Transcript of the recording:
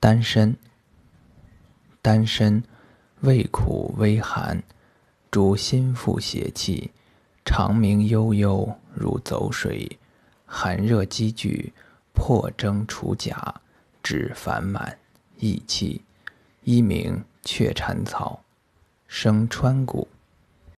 丹参。丹参，味苦微寒，主心腹邪气，长鸣悠悠如走水，寒热积聚，破蒸除甲，止烦满，益气。一名雀蝉草，生川谷。